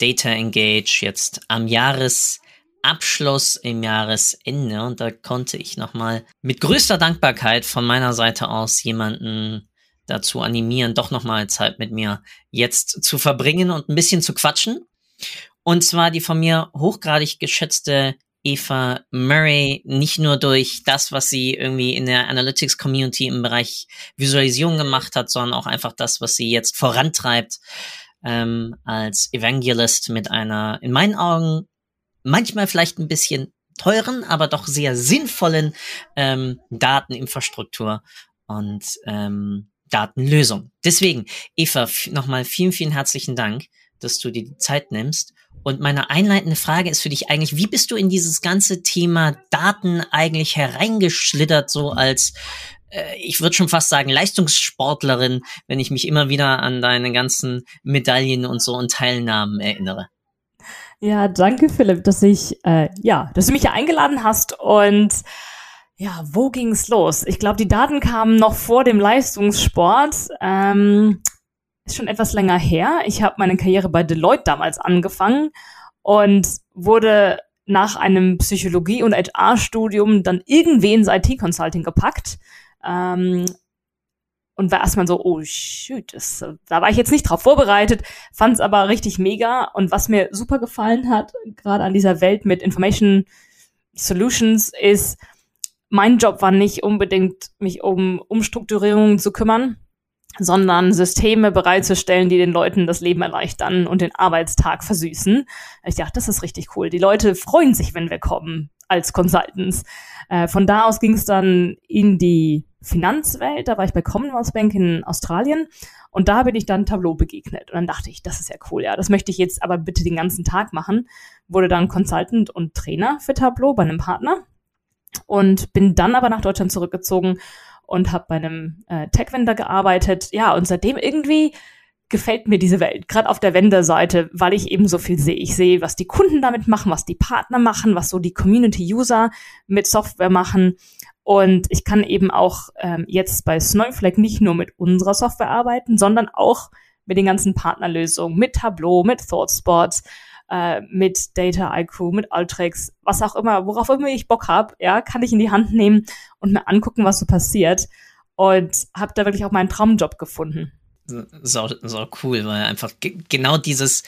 Data Engage jetzt am Jahresabschluss, im Jahresende. Und da konnte ich nochmal mit größter Dankbarkeit von meiner Seite aus jemanden dazu animieren, doch nochmal Zeit mit mir jetzt zu verbringen und ein bisschen zu quatschen. Und zwar die von mir hochgradig geschätzte Eva Murray nicht nur durch das, was sie irgendwie in der Analytics Community im Bereich Visualisierung gemacht hat, sondern auch einfach das, was sie jetzt vorantreibt ähm, als Evangelist mit einer, in meinen Augen, manchmal vielleicht ein bisschen teuren, aber doch sehr sinnvollen ähm, Dateninfrastruktur und ähm, Datenlösung. Deswegen, Eva, nochmal vielen, vielen herzlichen Dank, dass du dir die Zeit nimmst. Und meine einleitende Frage ist für dich eigentlich, wie bist du in dieses ganze Thema Daten eigentlich hereingeschlittert, so als äh, ich würde schon fast sagen, Leistungssportlerin, wenn ich mich immer wieder an deine ganzen Medaillen und so und Teilnahmen erinnere. Ja, danke Philipp, dass ich äh, ja, dass du mich hier eingeladen hast und ja, wo ging's los? Ich glaube, die Daten kamen noch vor dem Leistungssport. Ähm, ist schon etwas länger her. Ich habe meine Karriere bei Deloitte damals angefangen und wurde nach einem Psychologie- und HR-Studium dann irgendwie ins IT-Consulting gepackt ähm, und war erstmal so, oh shoot, das, da war ich jetzt nicht drauf vorbereitet, fand es aber richtig mega. Und was mir super gefallen hat, gerade an dieser Welt mit Information Solutions, ist, mein Job war nicht unbedingt, mich um Umstrukturierungen zu kümmern, sondern Systeme bereitzustellen, die den Leuten das Leben erleichtern und den Arbeitstag versüßen. Ich dachte, das ist richtig cool. Die Leute freuen sich, wenn wir kommen als Consultants. Äh, von da aus ging es dann in die Finanzwelt. Da war ich bei Commonwealth Bank in Australien und da bin ich dann Tableau begegnet. Und dann dachte ich, das ist ja cool, ja, das möchte ich jetzt aber bitte den ganzen Tag machen. Wurde dann Consultant und Trainer für Tableau bei einem Partner und bin dann aber nach Deutschland zurückgezogen und habe bei einem äh, Tech-Vendor gearbeitet. Ja, und seitdem irgendwie gefällt mir diese Welt, gerade auf der Vendor-Seite, weil ich eben so viel sehe. Ich sehe, was die Kunden damit machen, was die Partner machen, was so die Community-User mit Software machen. Und ich kann eben auch ähm, jetzt bei Snowflake nicht nur mit unserer Software arbeiten, sondern auch mit den ganzen Partnerlösungen, mit Tableau, mit ThoughtSpot, äh, mit Data IQ, mit Ultrix, was auch immer, worauf immer ich Bock habe, ja, kann ich in die Hand nehmen und mir angucken, was so passiert. Und habe da wirklich auch meinen Traumjob gefunden. So, so cool, weil einfach genau dieses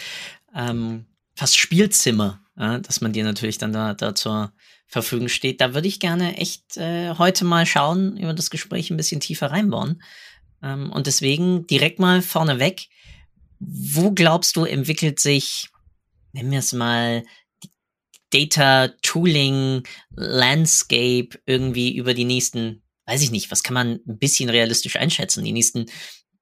ähm, fast Spielzimmer, ja, dass man dir natürlich dann da, da zur Verfügung steht. Da würde ich gerne echt äh, heute mal schauen, über das Gespräch ein bisschen tiefer reinbauen. Ähm, und deswegen direkt mal vorneweg, wo glaubst du, entwickelt sich nennen wir es mal, Data Tooling Landscape irgendwie über die nächsten, weiß ich nicht, was kann man ein bisschen realistisch einschätzen? Die nächsten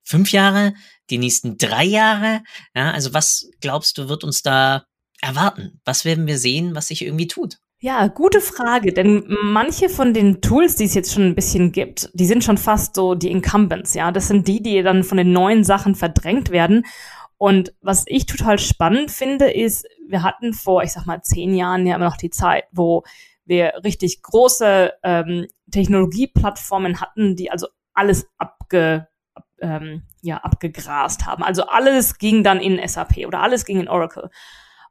fünf Jahre, die nächsten drei Jahre? Ja, also was glaubst du, wird uns da erwarten? Was werden wir sehen, was sich irgendwie tut? Ja, gute Frage, denn manche von den Tools, die es jetzt schon ein bisschen gibt, die sind schon fast so die Incumbents, ja. Das sind die, die dann von den neuen Sachen verdrängt werden. Und was ich total spannend finde, ist, wir hatten vor, ich sag mal, zehn Jahren ja immer noch die Zeit, wo wir richtig große ähm, Technologieplattformen hatten, die also alles abge, ähm, ja, abgegrast haben. Also alles ging dann in SAP oder alles ging in Oracle.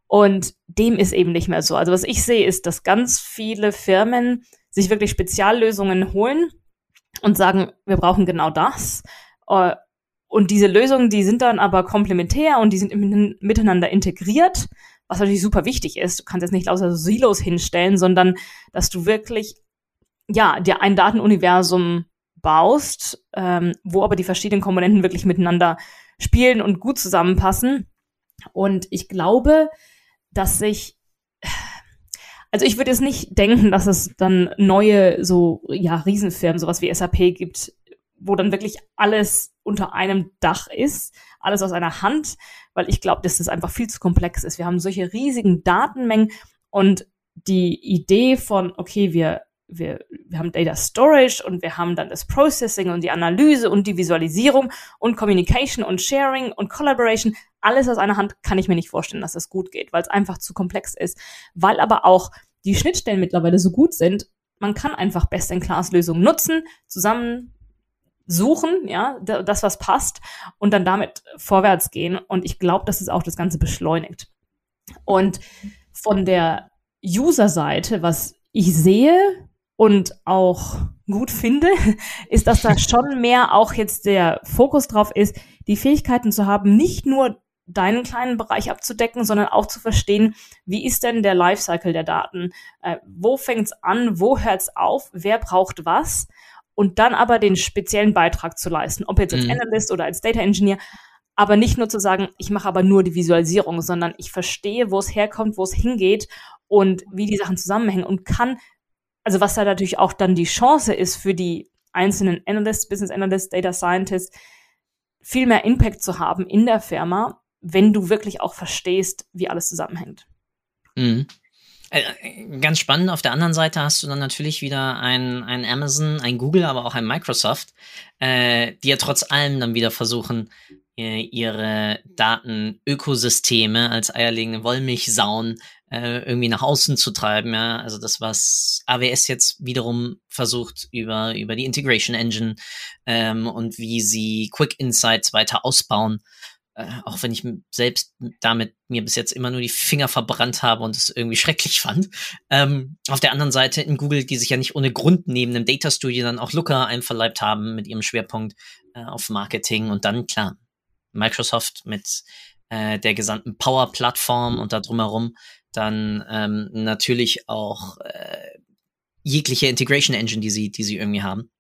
Und dem ist eben nicht mehr so. Also was ich sehe, ist, dass ganz viele Firmen sich wirklich Speziallösungen holen und sagen, wir brauchen genau das. Äh, und diese Lösungen, die sind dann aber komplementär und die sind miteinander integriert, was natürlich super wichtig ist. Du kannst jetzt nicht lauter Silos hinstellen, sondern dass du wirklich, ja, dir ein Datenuniversum baust, ähm, wo aber die verschiedenen Komponenten wirklich miteinander spielen und gut zusammenpassen. Und ich glaube, dass sich, also ich würde jetzt nicht denken, dass es dann neue, so, ja, Riesenfirmen, sowas wie SAP gibt, wo dann wirklich alles unter einem Dach ist, alles aus einer Hand, weil ich glaube, dass das einfach viel zu komplex ist. Wir haben solche riesigen Datenmengen und die Idee von, okay, wir, wir, wir haben Data Storage und wir haben dann das Processing und die Analyse und die Visualisierung und Communication und Sharing und Collaboration, alles aus einer Hand kann ich mir nicht vorstellen, dass das gut geht, weil es einfach zu komplex ist, weil aber auch die Schnittstellen mittlerweile so gut sind, man kann einfach Best-in-Class-Lösungen nutzen, zusammen suchen, ja, das, was passt und dann damit vorwärts gehen. Und ich glaube, dass es auch das Ganze beschleunigt. Und von der User-Seite, was ich sehe und auch gut finde, ist, dass da schon mehr auch jetzt der Fokus drauf ist, die Fähigkeiten zu haben, nicht nur deinen kleinen Bereich abzudecken, sondern auch zu verstehen, wie ist denn der Lifecycle der Daten? Äh, wo fängt's an? Wo hört's auf? Wer braucht was? Und dann aber den speziellen Beitrag zu leisten, ob jetzt als mhm. Analyst oder als Data Engineer, aber nicht nur zu sagen, ich mache aber nur die Visualisierung, sondern ich verstehe, wo es herkommt, wo es hingeht und wie die Sachen zusammenhängen und kann, also was da natürlich auch dann die Chance ist für die einzelnen Analysts, Business Analysts, Data Scientists, viel mehr Impact zu haben in der Firma, wenn du wirklich auch verstehst, wie alles zusammenhängt. Mhm. Äh, ganz spannend. Auf der anderen Seite hast du dann natürlich wieder ein, ein Amazon, ein Google, aber auch ein Microsoft, äh, die ja trotz allem dann wieder versuchen, ihre Datenökosysteme als eierlegende Wollmilchsauen äh, irgendwie nach außen zu treiben. Ja? Also das, was AWS jetzt wiederum versucht über, über die Integration Engine ähm, und wie sie Quick Insights weiter ausbauen. Äh, auch wenn ich selbst damit mir bis jetzt immer nur die Finger verbrannt habe und es irgendwie schrecklich fand. Ähm, auf der anderen Seite in Google, die sich ja nicht ohne Grund neben einem Data Studio dann auch Looker einverleibt haben mit ihrem Schwerpunkt äh, auf Marketing und dann klar Microsoft mit äh, der gesamten Power-Plattform und da drumherum dann ähm, natürlich auch äh, jegliche Integration Engine, die sie, die sie irgendwie haben.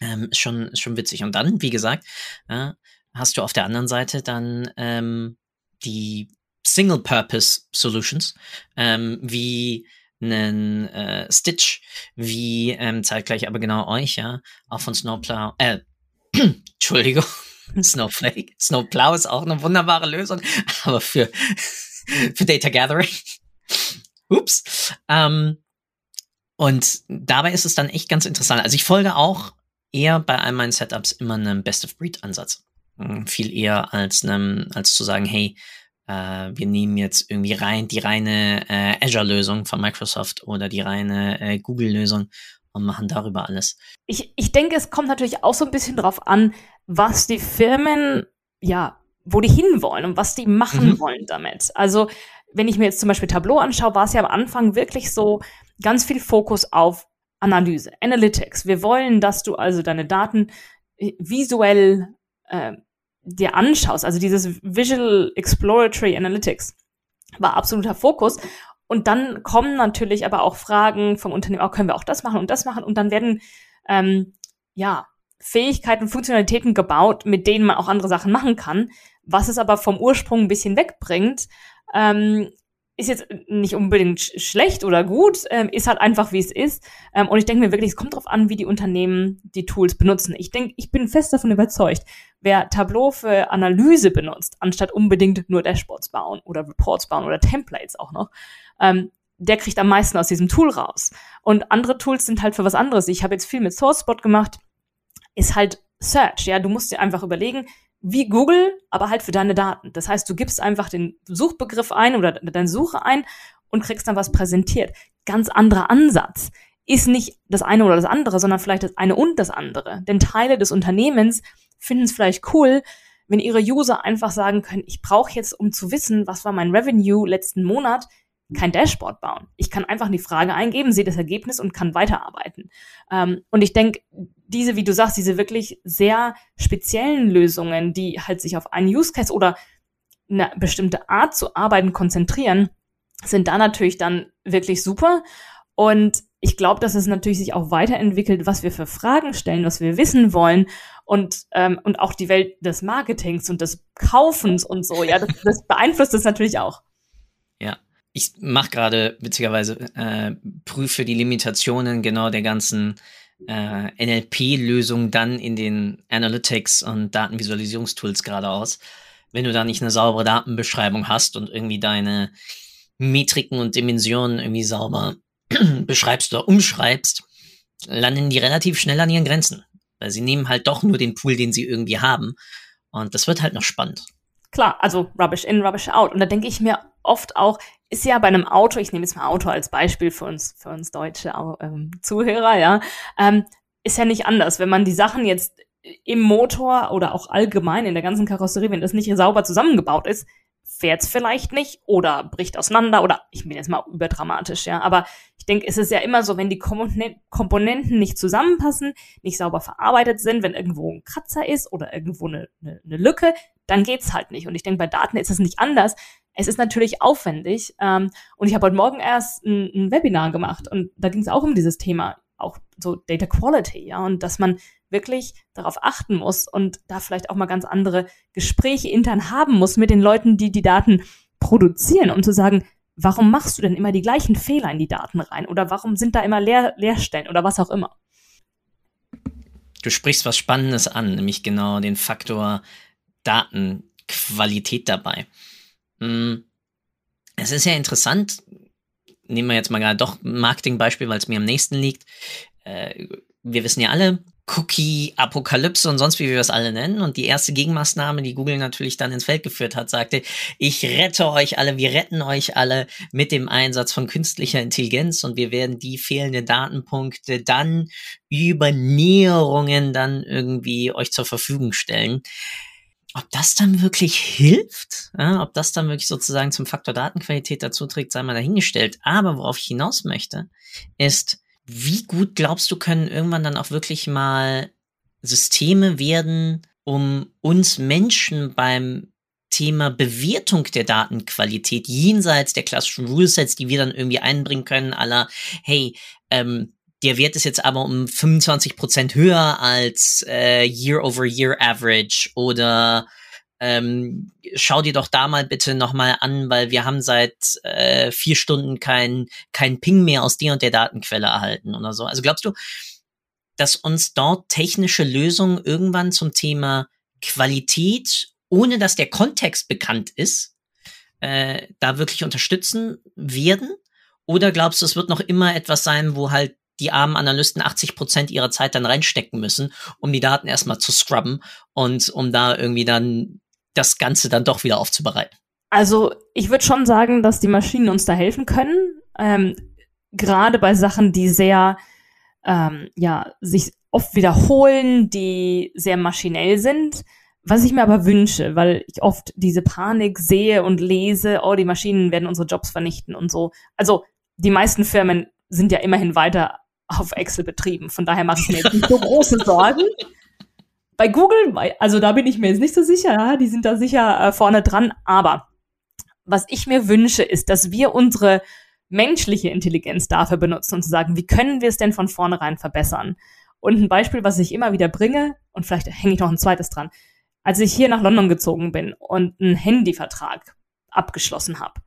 Ähm, ist schon, ist schon witzig. Und dann, wie gesagt, äh, hast du auf der anderen Seite dann ähm, die Single-Purpose Solutions, ähm, wie einen äh, Stitch, wie ähm, zeitgleich aber genau euch, ja, auch von Snowplow, äh, Entschuldigung, Snowflake. Snowplow ist auch eine wunderbare Lösung, aber für, für Data Gathering. Ups. Ähm, und dabei ist es dann echt ganz interessant. Also ich folge auch eher bei all meinen Setups immer einem Best-of-Breed-Ansatz. Hm, viel eher als einem, als zu sagen, hey, äh, wir nehmen jetzt irgendwie rein die reine äh, Azure-Lösung von Microsoft oder die reine äh, Google-Lösung und machen darüber alles. Ich, ich denke, es kommt natürlich auch so ein bisschen drauf an, was die Firmen, ja, wo die hinwollen und was die machen mhm. wollen damit. Also, wenn ich mir jetzt zum Beispiel Tableau anschaue, war es ja am Anfang wirklich so ganz viel Fokus auf Analyse, Analytics. Wir wollen, dass du also deine Daten äh, visuell äh, dir anschaust. Also dieses Visual Exploratory Analytics war absoluter Fokus. Und dann kommen natürlich aber auch Fragen vom Unternehmen, auch können wir auch das machen und das machen. Und dann werden ähm, ja Fähigkeiten, Funktionalitäten gebaut, mit denen man auch andere Sachen machen kann. Was es aber vom Ursprung ein bisschen wegbringt, ähm, ist jetzt nicht unbedingt schlecht oder gut, ähm, ist halt einfach, wie es ist. Ähm, und ich denke mir wirklich, es kommt darauf an, wie die Unternehmen die Tools benutzen. Ich denke, ich bin fest davon überzeugt, wer Tableau für Analyse benutzt, anstatt unbedingt nur Dashboards bauen oder Reports bauen oder Templates auch noch, ähm, der kriegt am meisten aus diesem Tool raus. Und andere Tools sind halt für was anderes. Ich habe jetzt viel mit SourceSpot gemacht, ist halt Search. Ja, du musst dir einfach überlegen, wie Google, aber halt für deine Daten. Das heißt, du gibst einfach den Suchbegriff ein oder deine Suche ein und kriegst dann was präsentiert. Ganz anderer Ansatz. Ist nicht das eine oder das andere, sondern vielleicht das eine und das andere. Denn Teile des Unternehmens finden es vielleicht cool, wenn ihre User einfach sagen können, ich brauche jetzt, um zu wissen, was war mein Revenue letzten Monat, kein Dashboard bauen. Ich kann einfach die Frage eingeben, sehe das Ergebnis und kann weiterarbeiten. Ähm, und ich denke, diese, wie du sagst, diese wirklich sehr speziellen Lösungen, die halt sich auf einen Use Case oder eine bestimmte Art zu arbeiten konzentrieren, sind da natürlich dann wirklich super. Und ich glaube, dass es natürlich sich auch weiterentwickelt, was wir für Fragen stellen, was wir wissen wollen und, ähm, und auch die Welt des Marketings und des Kaufens und so. Ja, das, das beeinflusst es natürlich auch ich mache gerade witzigerweise äh, prüfe die Limitationen genau der ganzen äh, NLP-Lösungen dann in den Analytics und Datenvisualisierungstools geradeaus. Wenn du da nicht eine saubere Datenbeschreibung hast und irgendwie deine Metriken und Dimensionen irgendwie sauber beschreibst oder umschreibst, landen die relativ schnell an ihren Grenzen. Weil sie nehmen halt doch nur den Pool, den sie irgendwie haben. Und das wird halt noch spannend. Klar, also Rubbish in, Rubbish out. Und da denke ich mir oft auch, ist ja bei einem Auto, ich nehme jetzt mal Auto als Beispiel für uns, für uns deutsche ähm, Zuhörer, ja, ähm, ist ja nicht anders. Wenn man die Sachen jetzt im Motor oder auch allgemein in der ganzen Karosserie, wenn das nicht sauber zusammengebaut ist, fährt's vielleicht nicht oder bricht auseinander oder ich bin jetzt mal überdramatisch, ja. Aber ich denke, es ist ja immer so, wenn die Komponenten nicht zusammenpassen, nicht sauber verarbeitet sind, wenn irgendwo ein Kratzer ist oder irgendwo eine, eine, eine Lücke, dann geht's halt nicht. Und ich denke, bei Daten ist es nicht anders. Es ist natürlich aufwendig. Ähm, und ich habe heute Morgen erst ein, ein Webinar gemacht und da ging es auch um dieses Thema, auch so Data Quality, ja, und dass man wirklich darauf achten muss und da vielleicht auch mal ganz andere Gespräche intern haben muss mit den Leuten, die die Daten produzieren, um zu sagen, warum machst du denn immer die gleichen Fehler in die Daten rein? Oder warum sind da immer Leer Leerstellen oder was auch immer? Du sprichst was Spannendes an, nämlich genau den Faktor Datenqualität dabei. Hm. Es ist ja interessant, nehmen wir jetzt mal gerade doch ein Marketingbeispiel, weil es mir am nächsten liegt. Äh, wir wissen ja alle, Cookie-Apokalypse und sonst wie wir das alle nennen. Und die erste Gegenmaßnahme, die Google natürlich dann ins Feld geführt hat, sagte, ich rette euch alle, wir retten euch alle mit dem Einsatz von künstlicher Intelligenz und wir werden die fehlenden Datenpunkte dann über Näherungen dann irgendwie euch zur Verfügung stellen. Ob das dann wirklich hilft, ja, ob das dann wirklich sozusagen zum Faktor Datenqualität dazu trägt, sei mal dahingestellt. Aber worauf ich hinaus möchte, ist, wie gut glaubst du, können irgendwann dann auch wirklich mal Systeme werden, um uns Menschen beim Thema Bewertung der Datenqualität jenseits der klassischen Rulesets, die wir dann irgendwie einbringen können, aller, hey, ähm, der Wert ist jetzt aber um 25 Prozent höher als äh, Year-over-Year-Average oder ähm, schau dir doch da mal bitte nochmal an, weil wir haben seit äh, vier Stunden kein, kein Ping mehr aus der und der Datenquelle erhalten oder so. Also glaubst du, dass uns dort technische Lösungen irgendwann zum Thema Qualität, ohne dass der Kontext bekannt ist, äh, da wirklich unterstützen werden? Oder glaubst du, es wird noch immer etwas sein, wo halt die armen Analysten 80 Prozent ihrer Zeit dann reinstecken müssen, um die Daten erstmal zu scrubben und um da irgendwie dann das Ganze dann doch wieder aufzubereiten? Also ich würde schon sagen, dass die Maschinen uns da helfen können. Ähm, Gerade bei Sachen, die sehr, ähm, ja, sich oft wiederholen, die sehr maschinell sind. Was ich mir aber wünsche, weil ich oft diese Panik sehe und lese, oh, die Maschinen werden unsere Jobs vernichten und so. Also die meisten Firmen sind ja immerhin weiter auf Excel betrieben. Von daher mache ich mir jetzt nicht so große Sorgen. Bei Google, also da bin ich mir jetzt nicht so sicher, ja, die sind da sicher äh, vorne dran, aber was ich mir wünsche, ist, dass wir unsere menschliche Intelligenz dafür benutzen und zu sagen, wie können wir es denn von vornherein verbessern? Und ein Beispiel, was ich immer wieder bringe, und vielleicht hänge ich noch ein zweites dran, als ich hier nach London gezogen bin und einen Handyvertrag abgeschlossen habe,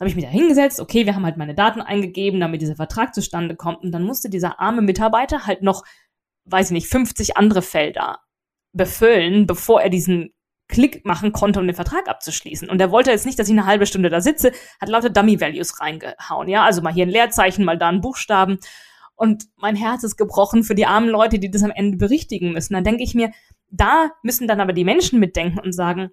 habe ich mich da hingesetzt, okay, wir haben halt meine Daten eingegeben, damit dieser Vertrag zustande kommt. Und dann musste dieser arme Mitarbeiter halt noch, weiß ich nicht, 50 andere Felder befüllen, bevor er diesen Klick machen konnte, um den Vertrag abzuschließen. Und er wollte jetzt nicht, dass ich eine halbe Stunde da sitze, hat lauter Dummy-Values reingehauen, ja. Also mal hier ein Leerzeichen, mal da ein Buchstaben. Und mein Herz ist gebrochen für die armen Leute, die das am Ende berichtigen müssen. Dann denke ich mir, da müssen dann aber die Menschen mitdenken und sagen,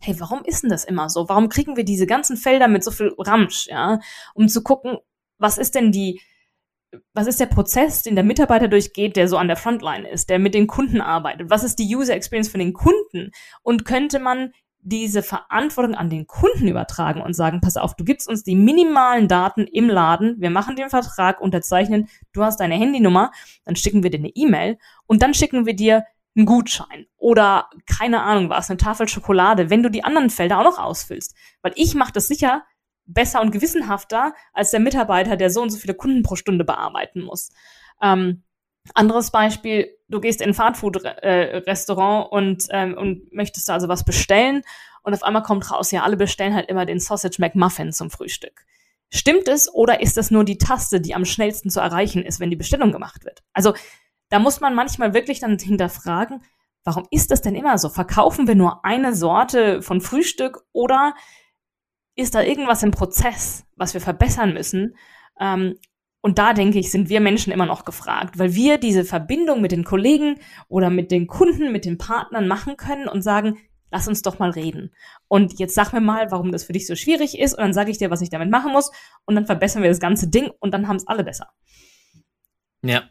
hey, warum ist denn das immer so? Warum kriegen wir diese ganzen Felder mit so viel Ramsch, ja? Um zu gucken, was ist denn die, was ist der Prozess, den der Mitarbeiter durchgeht, der so an der Frontline ist, der mit den Kunden arbeitet? Was ist die User Experience für den Kunden? Und könnte man diese Verantwortung an den Kunden übertragen und sagen, pass auf, du gibst uns die minimalen Daten im Laden, wir machen den Vertrag, unterzeichnen, du hast deine Handynummer, dann schicken wir dir eine E-Mail und dann schicken wir dir einen Gutschein oder keine Ahnung was, eine Tafel Schokolade, wenn du die anderen Felder auch noch ausfüllst. Weil ich mache das sicher besser und gewissenhafter als der Mitarbeiter, der so und so viele Kunden pro Stunde bearbeiten muss. Ähm, anderes Beispiel, du gehst in ein Fastfood-Restaurant äh, und, ähm, und möchtest da also was bestellen und auf einmal kommt raus, ja, alle bestellen halt immer den Sausage McMuffin zum Frühstück. Stimmt es oder ist das nur die Taste, die am schnellsten zu erreichen ist, wenn die Bestellung gemacht wird? Also da muss man manchmal wirklich dann hinterfragen, warum ist das denn immer so? Verkaufen wir nur eine Sorte von Frühstück oder ist da irgendwas im Prozess, was wir verbessern müssen? Ähm, und da denke ich, sind wir Menschen immer noch gefragt, weil wir diese Verbindung mit den Kollegen oder mit den Kunden, mit den Partnern machen können und sagen, lass uns doch mal reden. Und jetzt sag mir mal, warum das für dich so schwierig ist und dann sage ich dir, was ich damit machen muss und dann verbessern wir das ganze Ding und dann haben es alle besser. Ja,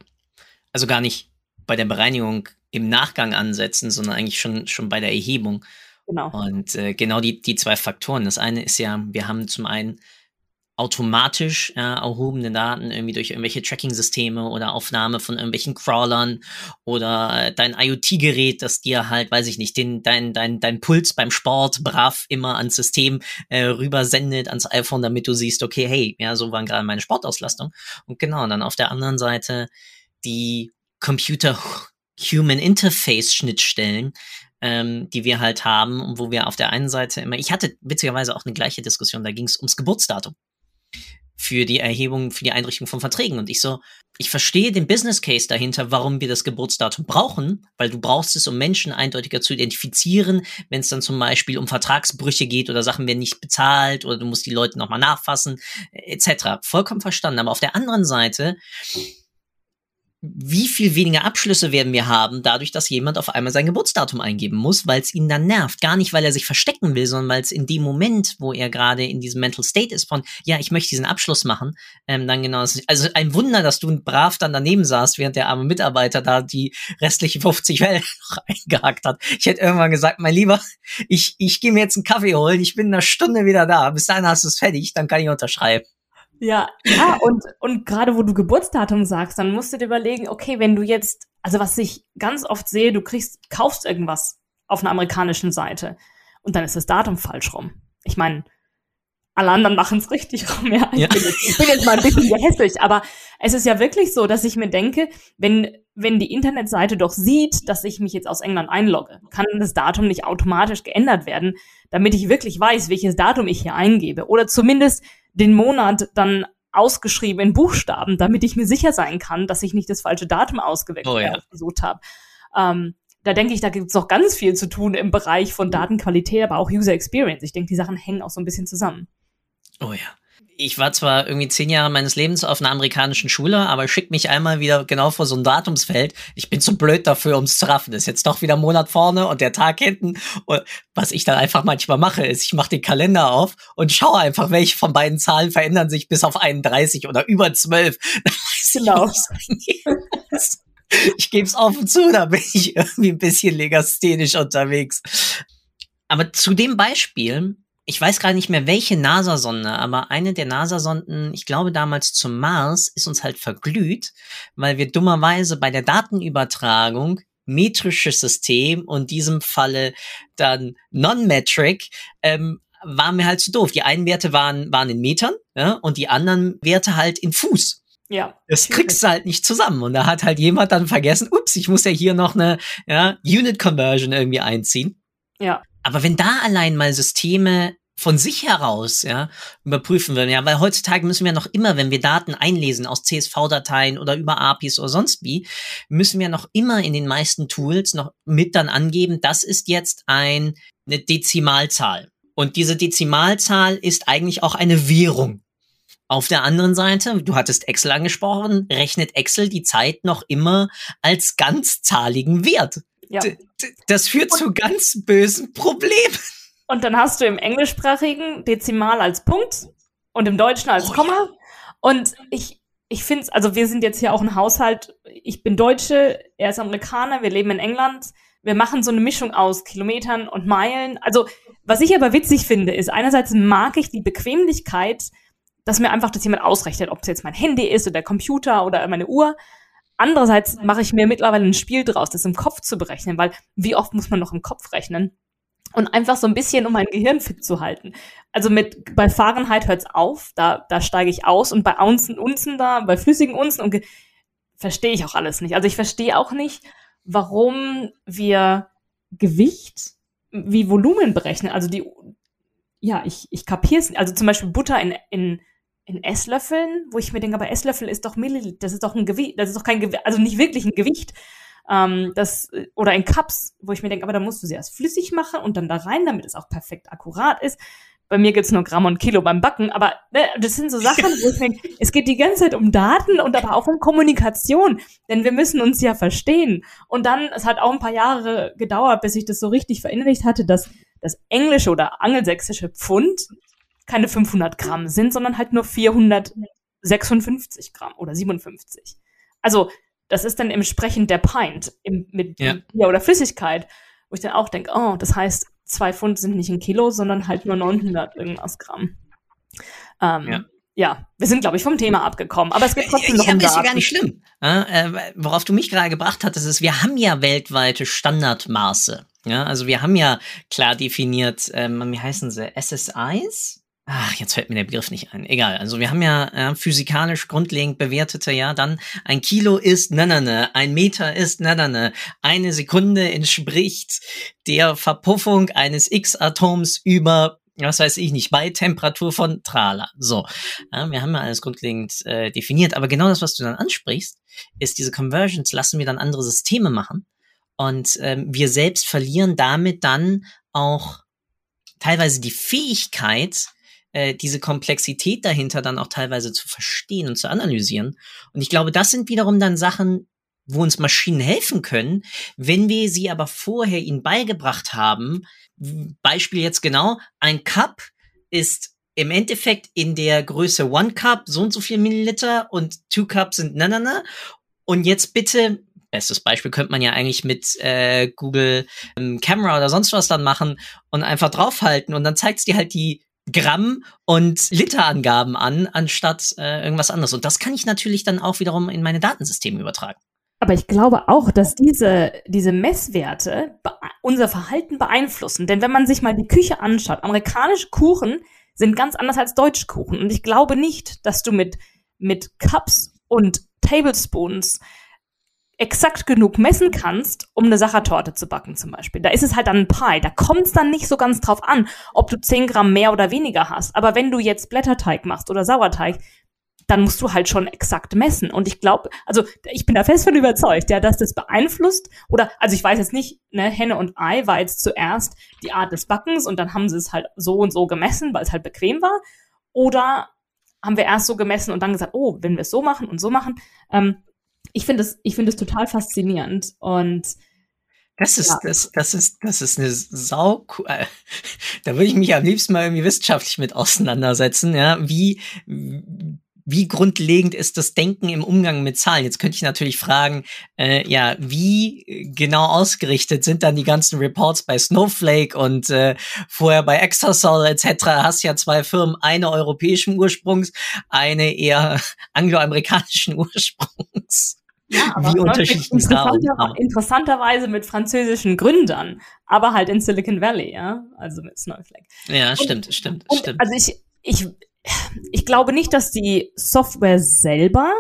also gar nicht bei der Bereinigung im Nachgang ansetzen, sondern eigentlich schon, schon bei der Erhebung. Genau. Und äh, genau die, die zwei Faktoren. Das eine ist ja, wir haben zum einen automatisch äh, erhobene Daten irgendwie durch irgendwelche Tracking-Systeme oder Aufnahme von irgendwelchen Crawlern oder äh, dein IoT-Gerät, das dir halt, weiß ich nicht, den, dein, dein, dein Puls beim Sport brav immer ans System äh, rübersendet, ans iPhone, damit du siehst, okay, hey, ja, so waren gerade meine Sportauslastung. Und genau, und dann auf der anderen Seite die Computer Human Interface Schnittstellen, ähm, die wir halt haben und wo wir auf der einen Seite immer, ich hatte witzigerweise auch eine gleiche Diskussion, da ging es ums Geburtsdatum für die Erhebung, für die Einrichtung von Verträgen. Und ich so, ich verstehe den Business Case dahinter, warum wir das Geburtsdatum brauchen, weil du brauchst es, um Menschen eindeutiger zu identifizieren, wenn es dann zum Beispiel um Vertragsbrüche geht oder Sachen werden nicht bezahlt oder du musst die Leute nochmal nachfassen, etc. Vollkommen verstanden. Aber auf der anderen Seite wie viel weniger Abschlüsse werden wir haben, dadurch, dass jemand auf einmal sein Geburtsdatum eingeben muss, weil es ihn dann nervt. Gar nicht, weil er sich verstecken will, sondern weil es in dem Moment, wo er gerade in diesem Mental State ist von, ja, ich möchte diesen Abschluss machen, ähm, dann genau. Also ein Wunder, dass du brav dann daneben saßt, während der arme Mitarbeiter da die restliche 50 Wellen noch eingehakt hat. Ich hätte irgendwann gesagt, mein Lieber, ich, ich gehe mir jetzt einen Kaffee holen, ich bin in einer Stunde wieder da. Bis dahin hast du es fertig, dann kann ich unterschreiben. Ja, ja, und, und gerade wo du Geburtsdatum sagst, dann musst du dir überlegen, okay, wenn du jetzt, also was ich ganz oft sehe, du kriegst, kaufst irgendwas auf einer amerikanischen Seite und dann ist das Datum falsch rum. Ich meine, alle anderen machen es richtig rum, ja. Ich, ja. Bin jetzt, ich bin jetzt mal ein bisschen gehässig, aber es ist ja wirklich so, dass ich mir denke, wenn, wenn die Internetseite doch sieht, dass ich mich jetzt aus England einlogge, kann das Datum nicht automatisch geändert werden, damit ich wirklich weiß, welches Datum ich hier eingebe. Oder zumindest den Monat dann ausgeschrieben in Buchstaben, damit ich mir sicher sein kann, dass ich nicht das falsche Datum ausgewählt oh, ja. gesucht habe. Ähm, da denke ich, da gibt es noch ganz viel zu tun im Bereich von Datenqualität, aber auch User Experience. Ich denke, die Sachen hängen auch so ein bisschen zusammen. Oh ja ich war zwar irgendwie zehn Jahre meines Lebens auf einer amerikanischen Schule, aber schick mich einmal wieder genau vor so ein Datumsfeld. Ich bin zu blöd dafür, ums zu raffen. Das ist jetzt doch wieder ein Monat vorne und der Tag hinten. Und was ich dann einfach manchmal mache, ist, ich mache den Kalender auf und schaue einfach, welche von beiden Zahlen verändern sich bis auf 31 oder über 12. genau. Ich, ich gebe es offen zu, da bin ich irgendwie ein bisschen legasthenisch unterwegs. Aber zu dem Beispiel ich weiß gerade nicht mehr, welche NASA-Sonde, aber eine der NASA-Sonden, ich glaube damals zum Mars, ist uns halt verglüht, weil wir dummerweise bei der Datenübertragung metrisches System und diesem Falle dann Non-Metric, ähm, waren mir halt zu doof. Die einen Werte waren, waren in Metern ja, und die anderen Werte halt in Fuß. Ja. Das kriegst du halt nicht zusammen. Und da hat halt jemand dann vergessen, ups, ich muss ja hier noch eine ja, Unit Conversion irgendwie einziehen. Ja. Aber wenn da allein mal Systeme von sich heraus ja, überprüfen würden, ja, weil heutzutage müssen wir noch immer, wenn wir Daten einlesen aus CSV-Dateien oder über APIs oder sonst wie, müssen wir noch immer in den meisten Tools noch mit dann angeben, das ist jetzt ein, eine Dezimalzahl. Und diese Dezimalzahl ist eigentlich auch eine Währung. Auf der anderen Seite, du hattest Excel angesprochen, rechnet Excel die Zeit noch immer als ganzzahligen Wert. Ja. Das führt und, zu ganz bösen Problemen. Und dann hast du im englischsprachigen Dezimal als Punkt und im Deutschen als oh, Komma. Ja. Und ich, ich finde es, also wir sind jetzt hier auch ein Haushalt, ich bin Deutsche, er ist Amerikaner, wir leben in England. Wir machen so eine Mischung aus Kilometern und Meilen. Also, was ich aber witzig finde, ist, einerseits mag ich die Bequemlichkeit, dass mir einfach das jemand ausrechnet, ob es jetzt mein Handy ist oder der Computer oder meine Uhr. Andererseits mache ich mir mittlerweile ein Spiel draus, das im Kopf zu berechnen, weil wie oft muss man noch im Kopf rechnen? Und einfach so ein bisschen, um mein Gehirn fit zu halten. Also mit, bei Fahrenheit hört's auf, da, da steige ich aus und bei Unzen, Unzen da, bei flüssigen Unzen und verstehe ich auch alles nicht. Also ich verstehe auch nicht, warum wir Gewicht wie Volumen berechnen. Also die, ja, ich, ich kapiere es. Also zum Beispiel Butter in, in in Esslöffeln, wo ich mir denke, aber Esslöffel ist doch Milliliter, das ist doch ein Gewicht, das ist doch kein Gewicht, also nicht wirklich ein Gewicht. Ähm, das, oder in Cups, wo ich mir denke, aber da musst du sie erst flüssig machen und dann da rein, damit es auch perfekt akkurat ist. Bei mir gibt's nur Gramm und Kilo beim Backen, aber ne, das sind so Sachen, wo ich denke, es geht die ganze Zeit um Daten und aber auch um Kommunikation, denn wir müssen uns ja verstehen. Und dann, es hat auch ein paar Jahre gedauert, bis ich das so richtig verinnerlicht hatte, dass das englische oder angelsächsische Pfund keine 500 Gramm sind, sondern halt nur 456 Gramm oder 57. Also das ist dann entsprechend der Pint im, mit ja. Bier oder Flüssigkeit, wo ich dann auch denke, oh, das heißt, zwei Pfund sind nicht ein Kilo, sondern halt nur 900 irgendwas Gramm. Ähm, ja. ja. wir sind, glaube ich, vom Thema abgekommen, aber es geht trotzdem ja, noch um Daten. ist ja gar nicht schlimm. äh, worauf du mich gerade gebracht hattest, ist, wir haben ja weltweite Standardmaße. Ja, also wir haben ja klar definiert, ähm, wie heißen sie, SSIs? Ach, jetzt fällt mir der Begriff nicht ein. Egal. Also wir haben ja äh, physikalisch grundlegend bewertete, ja, dann ein Kilo ist na na na, ein Meter ist na na na, eine Sekunde entspricht der Verpuffung eines X-Atoms über was weiß ich nicht, bei Temperatur von Trala. So, ja, wir haben ja alles grundlegend äh, definiert, aber genau das, was du dann ansprichst, ist diese Conversions, lassen wir dann andere Systeme machen und ähm, wir selbst verlieren damit dann auch teilweise die Fähigkeit, äh, diese Komplexität dahinter dann auch teilweise zu verstehen und zu analysieren. Und ich glaube, das sind wiederum dann Sachen, wo uns Maschinen helfen können, wenn wir sie aber vorher ihnen beigebracht haben. Beispiel jetzt genau, ein Cup ist im Endeffekt in der Größe One Cup so und so viel Milliliter und Two Cups sind na na na. Und jetzt bitte, bestes Beispiel könnte man ja eigentlich mit äh, Google ähm, Camera oder sonst was dann machen und einfach draufhalten und dann zeigt es dir halt die Gramm und Literangaben an, anstatt äh, irgendwas anderes. Und das kann ich natürlich dann auch wiederum in meine Datensysteme übertragen. Aber ich glaube auch, dass diese, diese Messwerte unser Verhalten beeinflussen. Denn wenn man sich mal die Küche anschaut, amerikanische Kuchen sind ganz anders als deutsche Kuchen. Und ich glaube nicht, dass du mit, mit Cups und Tablespoons exakt genug messen kannst, um eine Sachertorte zu backen zum Beispiel. Da ist es halt dann ein Pie. Da kommt es dann nicht so ganz drauf an, ob du 10 Gramm mehr oder weniger hast. Aber wenn du jetzt Blätterteig machst oder Sauerteig, dann musst du halt schon exakt messen. Und ich glaube, also ich bin da fest von überzeugt, ja, dass das beeinflusst. Oder, also ich weiß jetzt nicht, ne, Henne und Ei war jetzt zuerst die Art des Backens und dann haben sie es halt so und so gemessen, weil es halt bequem war. Oder haben wir erst so gemessen und dann gesagt, oh, wenn wir es so machen und so machen, ähm, ich finde es, ich finde es total faszinierend und das ist, ja. das, das ist, das ist eine Sau, äh, da würde ich mich am liebsten mal irgendwie wissenschaftlich mit auseinandersetzen, ja, wie, wie grundlegend ist das Denken im Umgang mit Zahlen? Jetzt könnte ich natürlich fragen, äh, ja, wie genau ausgerichtet sind dann die ganzen Reports bei Snowflake und äh, vorher bei Exasol etc. Hast ja zwei Firmen, eine europäischen Ursprungs, eine eher angloamerikanischen Ursprungs. Ja, aber wie unterschiedlich interessanter, interessanterweise mit französischen Gründern, aber halt in Silicon Valley, ja, also mit Snowflake. Ja, und, stimmt, stimmt, und, stimmt. Also ich, ich, ich glaube nicht, dass die Software selber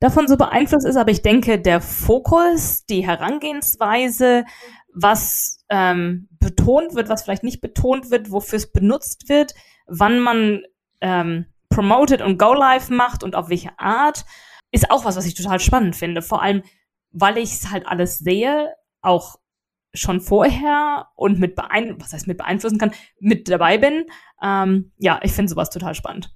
davon so beeinflusst ist, aber ich denke, der Fokus, die Herangehensweise, was ähm, betont wird, was vielleicht nicht betont wird, wofür es benutzt wird, wann man ähm, promoted und Go Live macht und auf welche Art, ist auch was, was ich total spannend finde. Vor allem, weil ich es halt alles sehe, auch schon vorher und mit beeinflussen, was heißt mit beeinflussen kann, mit dabei bin. Ähm, ja, ich finde sowas total spannend.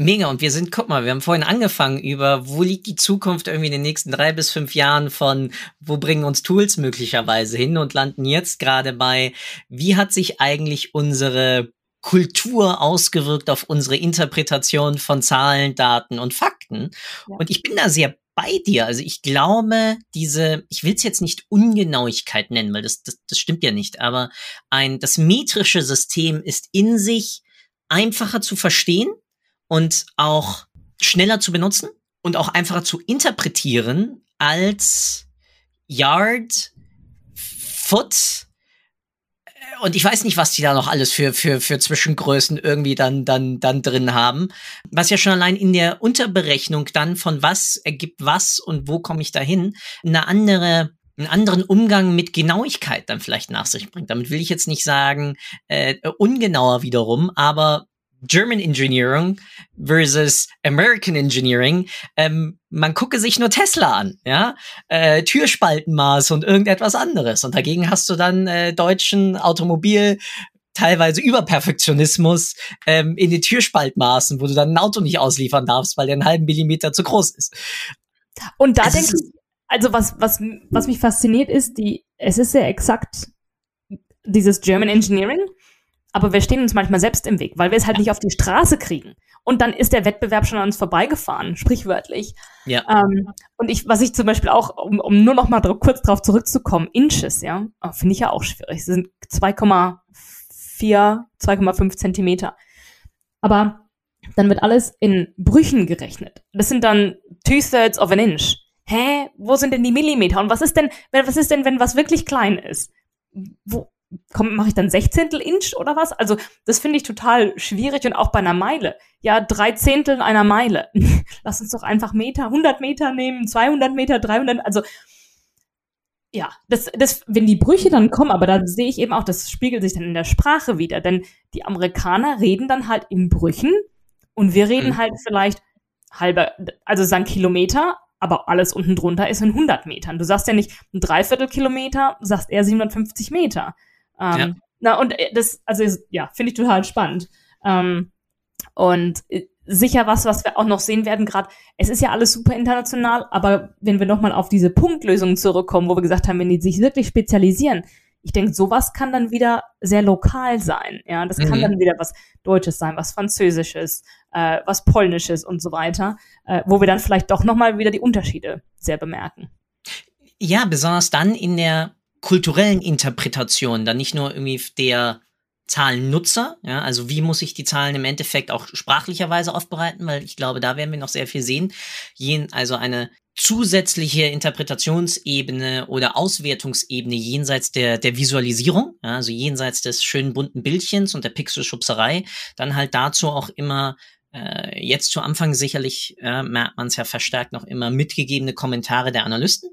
Mega, und wir sind, guck mal, wir haben vorhin angefangen über, wo liegt die Zukunft irgendwie in den nächsten drei bis fünf Jahren von, wo bringen uns Tools möglicherweise hin und landen jetzt gerade bei, wie hat sich eigentlich unsere Kultur ausgewirkt auf unsere Interpretation von Zahlen, Daten und Fakten. Ja. Und ich bin da sehr bei dir. Also ich glaube, diese, ich will es jetzt nicht Ungenauigkeit nennen, weil das, das, das stimmt ja nicht, aber ein, das metrische System ist in sich einfacher zu verstehen und auch schneller zu benutzen und auch einfacher zu interpretieren als Yard, Foot, und ich weiß nicht, was die da noch alles für, für, für Zwischengrößen irgendwie dann, dann, dann drin haben. Was ja schon allein in der Unterberechnung dann von was ergibt was und wo komme ich dahin, eine andere, einen anderen Umgang mit Genauigkeit dann vielleicht nach sich bringt. Damit will ich jetzt nicht sagen, äh, ungenauer wiederum, aber German Engineering versus American Engineering, ähm, man gucke sich nur Tesla an, ja, äh, Türspaltenmaß und irgendetwas anderes. Und dagegen hast du dann äh, deutschen Automobil teilweise Überperfektionismus ähm, in den Türspaltmaßen, wo du dann ein Auto nicht ausliefern darfst, weil der einen halben Millimeter zu groß ist. Und da also denke ich, also was, was, was mich fasziniert ist, die, es ist sehr exakt dieses German Engineering, aber wir stehen uns manchmal selbst im Weg, weil wir es halt nicht auf die Straße kriegen. Und dann ist der Wettbewerb schon an uns vorbeigefahren, sprichwörtlich. Ja. Ähm, und ich, was ich zum Beispiel auch, um, um nur noch mal kurz darauf zurückzukommen, Inches, ja, oh, finde ich ja auch schwierig. Sie sind 2,4, 2,5 Zentimeter. Aber dann wird alles in Brüchen gerechnet. Das sind dann two-thirds of an inch. Hä? Wo sind denn die Millimeter? Und was ist denn, wenn, was ist denn, wenn was wirklich klein ist? Wo, mache ich dann Sechzehntel Inch oder was? Also das finde ich total schwierig und auch bei einer Meile. Ja, drei Zehntel einer Meile. Lass uns doch einfach Meter, 100 Meter nehmen, 200 Meter, 300, also ja, das, das, wenn die Brüche dann kommen, aber da sehe ich eben auch, das spiegelt sich dann in der Sprache wieder, denn die Amerikaner reden dann halt in Brüchen und wir reden mhm. halt vielleicht halber, also sagen Kilometer, aber alles unten drunter ist in 100 Metern. Du sagst ja nicht ein Dreiviertelkilometer, sagst eher 750 Meter. Ähm, ja. Na, und äh, das, also ja, finde ich total spannend. Ähm, und äh, sicher was, was wir auch noch sehen werden, gerade, es ist ja alles super international, aber wenn wir nochmal auf diese Punktlösungen zurückkommen, wo wir gesagt haben, wenn die sich wirklich spezialisieren, ich denke, sowas kann dann wieder sehr lokal sein. Ja, das mhm. kann dann wieder was Deutsches sein, was Französisches, äh, was Polnisches und so weiter, äh, wo wir dann vielleicht doch nochmal wieder die Unterschiede sehr bemerken. Ja, besonders dann in der kulturellen Interpretation, dann nicht nur irgendwie der Zahlennutzer, ja, also wie muss ich die Zahlen im Endeffekt auch sprachlicherweise aufbereiten, weil ich glaube, da werden wir noch sehr viel sehen. Jen, also eine zusätzliche Interpretationsebene oder Auswertungsebene jenseits der, der Visualisierung, ja, also jenseits des schönen bunten Bildchens und der Pixelschubserei, dann halt dazu auch immer äh, jetzt zu Anfang sicherlich äh, merkt man es ja verstärkt noch immer mitgegebene Kommentare der Analysten,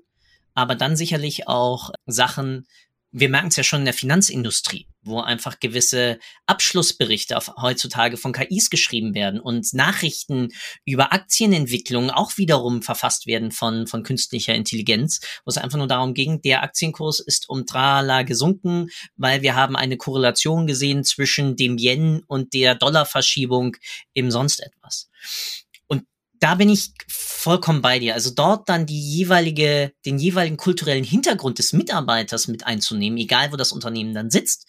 aber dann sicherlich auch Sachen, wir merken es ja schon in der Finanzindustrie, wo einfach gewisse Abschlussberichte auf, heutzutage von KIs geschrieben werden und Nachrichten über Aktienentwicklungen auch wiederum verfasst werden von, von künstlicher Intelligenz, wo es einfach nur darum ging, der Aktienkurs ist um Trala gesunken, weil wir haben eine Korrelation gesehen zwischen dem Yen und der Dollarverschiebung im sonst etwas da bin ich vollkommen bei dir. Also dort dann die jeweilige, den jeweiligen kulturellen Hintergrund des Mitarbeiters mit einzunehmen, egal wo das Unternehmen dann sitzt,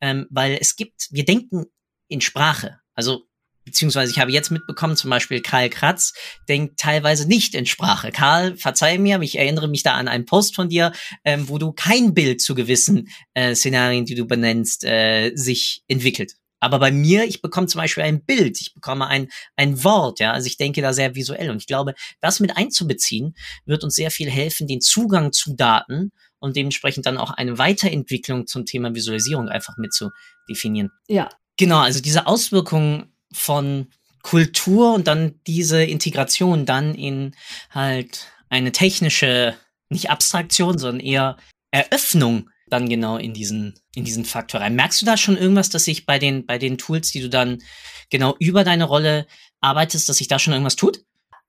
ähm, weil es gibt, wir denken in Sprache. Also beziehungsweise ich habe jetzt mitbekommen, zum Beispiel Karl Kratz denkt teilweise nicht in Sprache. Karl, verzeih mir, ich erinnere mich da an einen Post von dir, ähm, wo du kein Bild zu gewissen äh, Szenarien, die du benennst, äh, sich entwickelt. Aber bei mir, ich bekomme zum Beispiel ein Bild, ich bekomme ein, ein Wort, ja, also ich denke da sehr visuell. Und ich glaube, das mit einzubeziehen, wird uns sehr viel helfen, den Zugang zu Daten und dementsprechend dann auch eine Weiterentwicklung zum Thema Visualisierung einfach mit zu definieren. Ja. Genau, also diese Auswirkungen von Kultur und dann diese Integration dann in halt eine technische, nicht Abstraktion, sondern eher Eröffnung dann genau in diesen, in diesen Faktor rein. Merkst du da schon irgendwas, dass sich bei den, bei den Tools, die du dann genau über deine Rolle arbeitest, dass sich da schon irgendwas tut?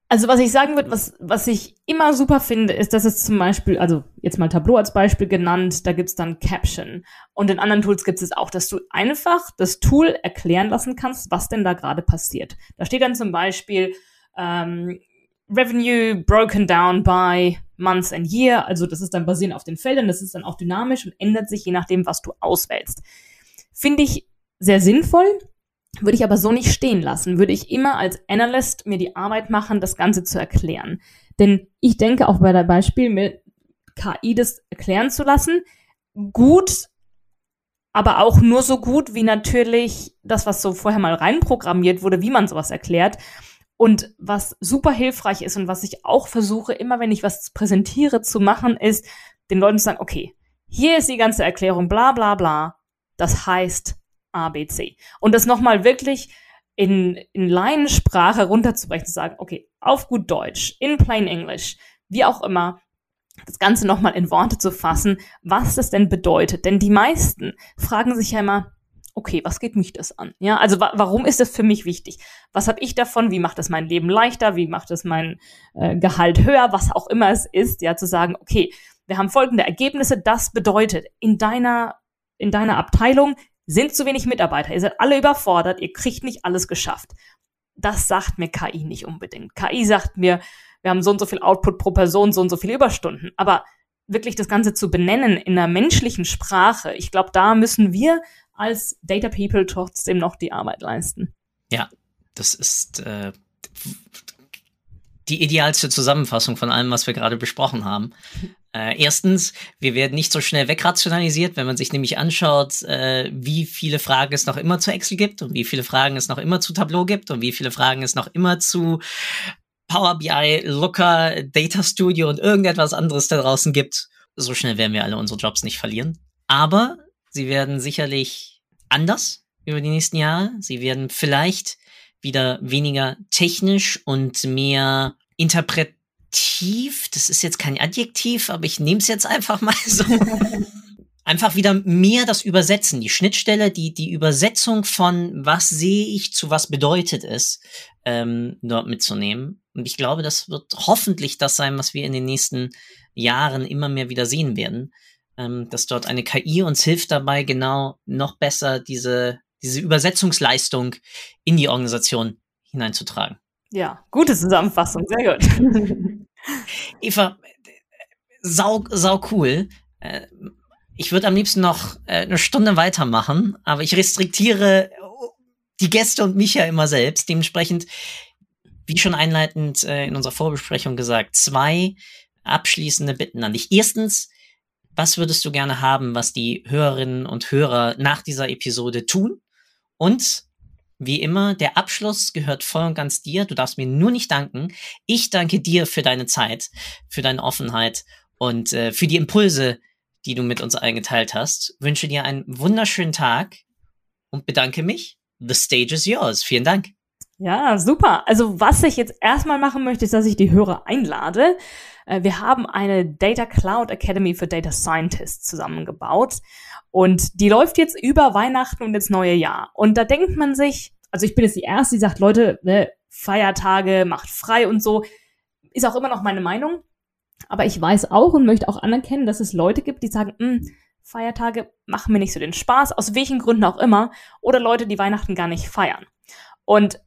Also was ich sagen würde, was, was ich immer super finde, ist, dass es zum Beispiel, also jetzt mal Tableau als Beispiel genannt, da gibt's dann Caption. Und in anderen Tools gibt es auch, dass du einfach das Tool erklären lassen kannst, was denn da gerade passiert. Da steht dann zum Beispiel ähm, Revenue broken down by Months and Year. Also das ist dann basierend auf den Feldern, das ist dann auch dynamisch und ändert sich je nachdem, was du auswählst. Finde ich sehr sinnvoll, würde ich aber so nicht stehen lassen. Würde ich immer als Analyst mir die Arbeit machen, das Ganze zu erklären. Denn ich denke auch bei der Beispiel mit KI das erklären zu lassen, gut, aber auch nur so gut wie natürlich das, was so vorher mal reinprogrammiert wurde, wie man sowas erklärt. Und was super hilfreich ist und was ich auch versuche, immer wenn ich was präsentiere zu machen, ist, den Leuten zu sagen, okay, hier ist die ganze Erklärung, bla bla bla. Das heißt ABC. Und das nochmal wirklich in, in Laiensprache runterzubrechen, zu sagen, okay, auf gut Deutsch, in plain English, wie auch immer, das Ganze nochmal in Worte zu fassen, was das denn bedeutet. Denn die meisten fragen sich ja immer, okay, was geht mich das an? Ja, also wa warum ist das für mich wichtig? Was habe ich davon? Wie macht das mein Leben leichter? Wie macht es mein äh, Gehalt höher? Was auch immer es ist, ja, zu sagen, okay, wir haben folgende Ergebnisse. Das bedeutet, in deiner, in deiner Abteilung sind zu wenig Mitarbeiter. Ihr seid alle überfordert. Ihr kriegt nicht alles geschafft. Das sagt mir KI nicht unbedingt. KI sagt mir, wir haben so und so viel Output pro Person, so und so viele Überstunden. Aber wirklich das Ganze zu benennen in einer menschlichen Sprache, ich glaube, da müssen wir als Data People trotzdem noch die Arbeit leisten. Ja, das ist äh, die idealste Zusammenfassung von allem, was wir gerade besprochen haben. Äh, erstens, wir werden nicht so schnell wegrationalisiert, wenn man sich nämlich anschaut, äh, wie viele Fragen es noch immer zu Excel gibt und wie viele Fragen es noch immer zu Tableau gibt und wie viele Fragen es noch immer zu Power BI, Looker, Data Studio und irgendetwas anderes da draußen gibt. So schnell werden wir alle unsere Jobs nicht verlieren. Aber sie werden sicherlich anders über die nächsten Jahre. Sie werden vielleicht wieder weniger technisch und mehr interpretiert Adjektiv, das ist jetzt kein Adjektiv, aber ich nehme es jetzt einfach mal so. einfach wieder mehr das Übersetzen, die Schnittstelle, die, die Übersetzung von was sehe ich zu was bedeutet es, ähm, dort mitzunehmen. Und ich glaube, das wird hoffentlich das sein, was wir in den nächsten Jahren immer mehr wieder sehen werden, ähm, dass dort eine KI uns hilft dabei, genau noch besser diese, diese Übersetzungsleistung in die Organisation hineinzutragen. Ja, gute Zusammenfassung, sehr gut. Eva, sau, sau cool. Äh, ich würde am liebsten noch äh, eine Stunde weitermachen, aber ich restriktiere die Gäste und mich ja immer selbst. Dementsprechend, wie schon einleitend äh, in unserer Vorbesprechung gesagt, zwei abschließende Bitten an dich. Erstens, was würdest du gerne haben, was die Hörerinnen und Hörer nach dieser Episode tun? Und wie immer, der Abschluss gehört voll und ganz dir. Du darfst mir nur nicht danken. Ich danke dir für deine Zeit, für deine Offenheit und äh, für die Impulse, die du mit uns eingeteilt hast. Wünsche dir einen wunderschönen Tag und bedanke mich. The stage is yours. Vielen Dank. Ja, super. Also was ich jetzt erstmal machen möchte, ist, dass ich die Hörer einlade. Äh, wir haben eine Data Cloud Academy für Data Scientists zusammengebaut. Und die läuft jetzt über Weihnachten und ins neue Jahr. Und da denkt man sich, also ich bin jetzt die Erste, die sagt, Leute, ne, Feiertage, macht frei und so. Ist auch immer noch meine Meinung. Aber ich weiß auch und möchte auch anerkennen, dass es Leute gibt, die sagen, hm, Feiertage machen mir nicht so den Spaß, aus welchen Gründen auch immer. Oder Leute, die Weihnachten gar nicht feiern. Und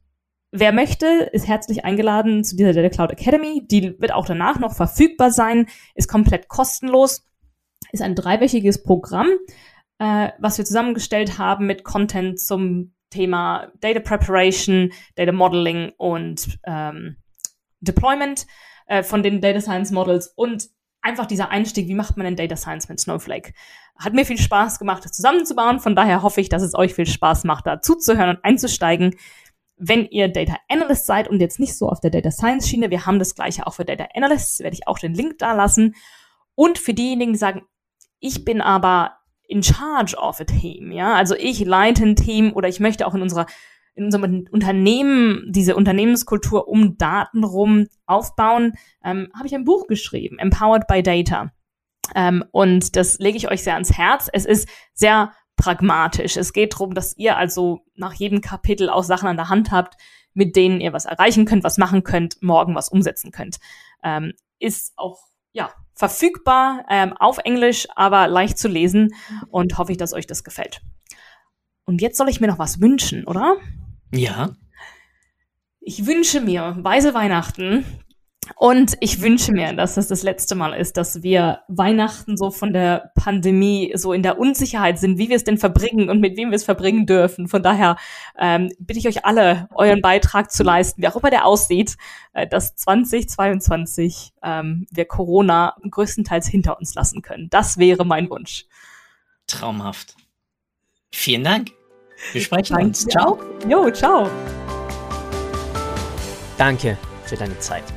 wer möchte, ist herzlich eingeladen zu dieser Data Cloud Academy. Die wird auch danach noch verfügbar sein, ist komplett kostenlos, ist ein dreiwöchiges Programm äh, was wir zusammengestellt haben mit Content zum Thema Data Preparation, Data Modeling und ähm, Deployment äh, von den Data Science Models und einfach dieser Einstieg, wie macht man denn Data Science mit Snowflake? Hat mir viel Spaß gemacht, das zusammenzubauen. Von daher hoffe ich, dass es euch viel Spaß macht, da zuzuhören und einzusteigen. Wenn ihr Data Analyst seid und jetzt nicht so auf der Data Science Schiene, wir haben das gleiche auch für Data Analysts, werde ich auch den Link da lassen. Und für diejenigen, die sagen, ich bin aber in charge of a team, ja. Also ich leite ein Team oder ich möchte auch in unserer in unserem Unternehmen diese Unternehmenskultur um Daten rum aufbauen, ähm, habe ich ein Buch geschrieben, Empowered by Data. Ähm, und das lege ich euch sehr ans Herz. Es ist sehr pragmatisch. Es geht darum, dass ihr also nach jedem Kapitel auch Sachen an der Hand habt, mit denen ihr was erreichen könnt, was machen könnt, morgen was umsetzen könnt. Ähm, ist auch ja verfügbar ähm, auf Englisch, aber leicht zu lesen und hoffe ich, dass euch das gefällt. Und jetzt soll ich mir noch was wünschen, oder? Ja. Ich wünsche mir weise Weihnachten, und ich wünsche mir, dass das das letzte Mal ist, dass wir Weihnachten so von der Pandemie so in der Unsicherheit sind, wie wir es denn verbringen und mit wem wir es verbringen dürfen. Von daher ähm, bitte ich euch alle, euren Beitrag zu leisten, wie auch immer der aussieht, äh, dass 2022 ähm, wir Corona größtenteils hinter uns lassen können. Das wäre mein Wunsch. Traumhaft. Vielen Dank. Wir sprechen Danke. uns. Ciao. Jo, ciao. Danke für deine Zeit.